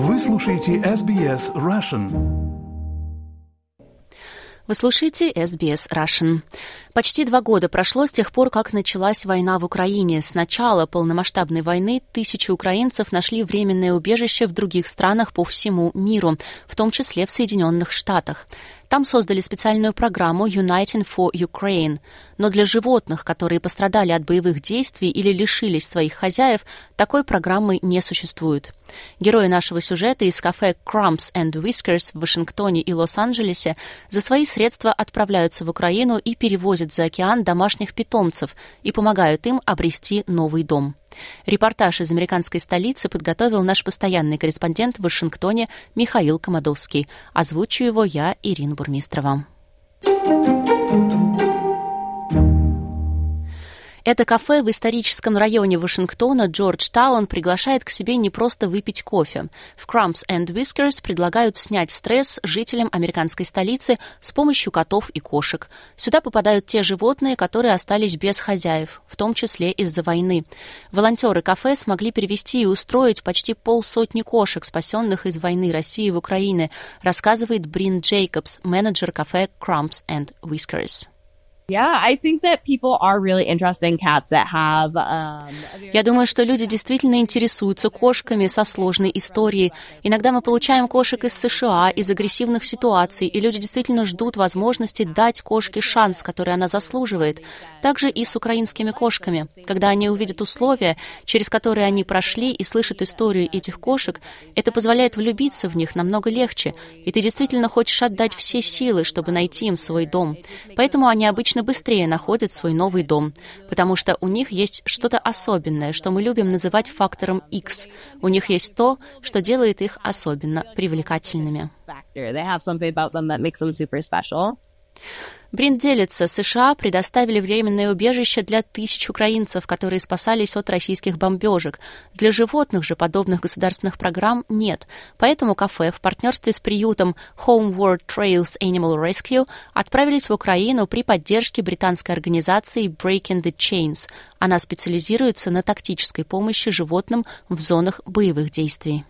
Вы слушаете SBS Russian. Вы слушаете SBS Russian. Почти два года прошло с тех пор, как началась война в Украине. С начала полномасштабной войны тысячи украинцев нашли временное убежище в других странах по всему миру, в том числе в Соединенных Штатах. Там создали специальную программу Uniting for Ukraine. Но для животных, которые пострадали от боевых действий или лишились своих хозяев, такой программы не существует. Герои нашего сюжета из кафе Crumbs and Whiskers в Вашингтоне и Лос-Анджелесе за свои средства отправляются в Украину и перевозят за океан домашних питомцев и помогают им обрести новый дом. Репортаж из американской столицы подготовил наш постоянный корреспондент в Вашингтоне Михаил Комадовский. Озвучу его я, Ирина Бурмистрова. Это кафе в историческом районе Вашингтона Джорджтаун приглашает к себе не просто выпить кофе. В Crumbs and Whiskers предлагают снять стресс жителям американской столицы с помощью котов и кошек. Сюда попадают те животные, которые остались без хозяев, в том числе из-за войны. Волонтеры кафе смогли перевести и устроить почти полсотни кошек, спасенных из войны России в Украине, рассказывает Брин Джейкобс, менеджер кафе Crumbs and Whiskers. Я думаю, что люди действительно интересуются кошками со сложной историей. Иногда мы получаем кошек из США, из агрессивных ситуаций, и люди действительно ждут возможности дать кошке шанс, который она заслуживает. Также и с украинскими кошками. Когда они увидят условия, через которые они прошли, и слышат историю этих кошек, это позволяет влюбиться в них намного легче, и ты действительно хочешь отдать все силы, чтобы найти им свой дом. Поэтому они обычно обычно быстрее находят свой новый дом, потому что у них есть что-то особенное, что мы любим называть фактором X. У них есть то, что делает их особенно привлекательными. Брин делится, США предоставили временное убежище для тысяч украинцев, которые спасались от российских бомбежек. Для животных же подобных государственных программ нет. Поэтому кафе в партнерстве с приютом Homeward Trails Animal Rescue отправились в Украину при поддержке британской организации Breaking the Chains. Она специализируется на тактической помощи животным в зонах боевых действий.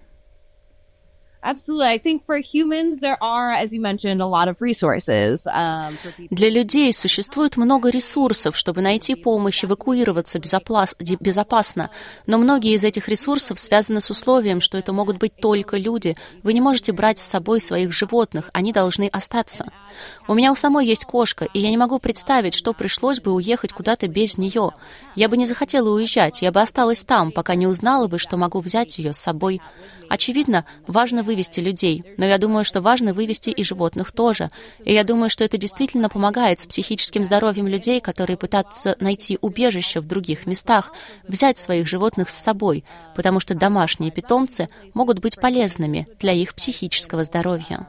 Для людей существует много ресурсов, чтобы найти помощь, эвакуироваться безопасно. Но многие из этих ресурсов связаны с условием, что это могут быть только люди. Вы не можете брать с собой своих животных, они должны остаться. У меня у самой есть кошка, и я не могу представить, что пришлось бы уехать куда-то без нее. Я бы не захотела уезжать, я бы осталась там, пока не узнала бы, что могу взять ее с собой. Очевидно, важно вывести людей, но я думаю, что важно вывести и животных тоже. И я думаю, что это действительно помогает с психическим здоровьем людей, которые пытаются найти убежище в других местах, взять своих животных с собой, потому что домашние питомцы могут быть полезными для их психического здоровья.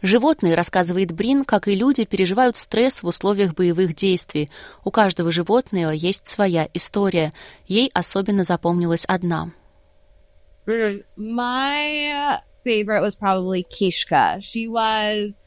Животные, рассказывает Брин, как и люди, переживают стресс в условиях боевых действий. У каждого животного есть своя история. Ей особенно запомнилась одна. My favorite was probably Kishka. She was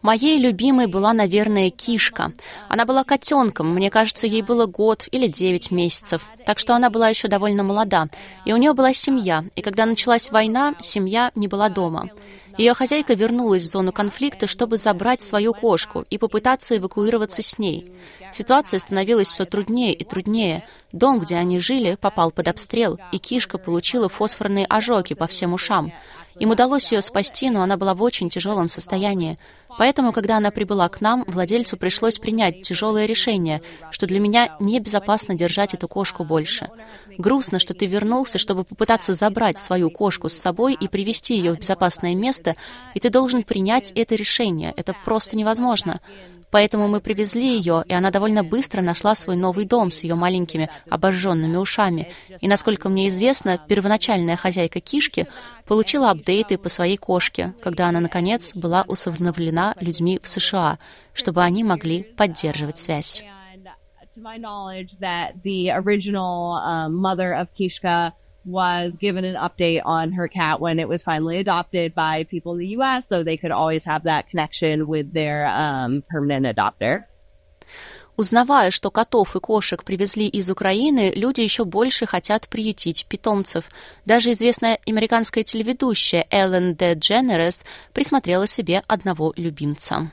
Моей любимой была, наверное, кишка. Она была котенком, мне кажется, ей было год или девять месяцев, так что она была еще довольно молода. И у нее была семья, и когда началась война, семья не была дома. Ее хозяйка вернулась в зону конфликта, чтобы забрать свою кошку и попытаться эвакуироваться с ней. Ситуация становилась все труднее и труднее. Дом, где они жили, попал под обстрел, и кишка получила фосфорные ожоги по всем ушам. Им удалось ее спасти, но она была в очень тяжелом состоянии. Поэтому, когда она прибыла к нам, владельцу пришлось принять тяжелое решение, что для меня небезопасно держать эту кошку больше. Грустно, что ты вернулся, чтобы попытаться забрать свою кошку с собой и привести ее в безопасное место, и ты должен принять это решение. Это просто невозможно. Поэтому мы привезли ее, и она довольно быстро нашла свой новый дом с ее маленькими обожженными ушами. И, насколько мне известно, первоначальная хозяйка кишки получила апдейты по своей кошке, когда она, наконец, была усыновлена людьми в США, чтобы они могли поддерживать связь. Was given an update on her cat when it was finally adopted by people in the US, so they could always have that connection with their um, permanent adopter. Узнавая, что котов и кошек привезли из Украины, люди еще больше хотят приютить питомцев. Даже известная американская телеведущая Эллен Де Дженерес присмотрела себе одного любимца.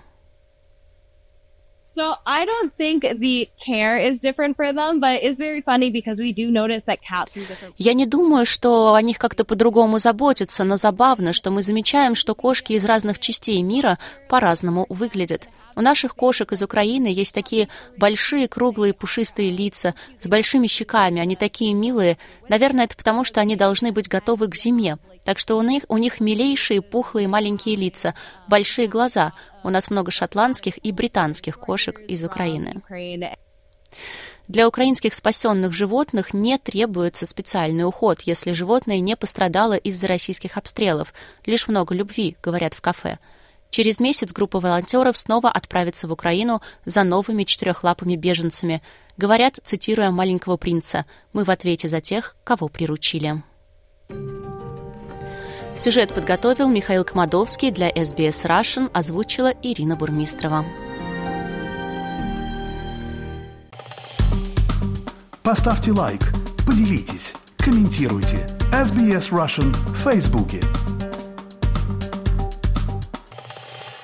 So I don't think the care is different for them, but it's very funny because we do notice that cats from different... Я не думаю, что о них как-то по-другому заботятся, но забавно, что мы замечаем, что кошки из разных частей мира по-разному выглядят. У наших кошек из Украины есть такие большие, круглые, пушистые лица с большими щеками. Они такие милые. Наверное, это потому, что они должны быть готовы к зиме. Так что у них, у них милейшие, пухлые, маленькие лица, большие глаза. У нас много шотландских и британских кошек из Украины. Для украинских спасенных животных не требуется специальный уход, если животное не пострадало из-за российских обстрелов. Лишь много любви, говорят в кафе. Через месяц группа волонтеров снова отправится в Украину за новыми четырехлапыми беженцами. Говорят, цитируя маленького принца, «Мы в ответе за тех, кого приручили». Сюжет подготовил Михаил Комадовский для SBS Russian, озвучила Ирина Бурмистрова. Поставьте лайк, поделитесь, комментируйте. SBS Russian в Фейсбуке.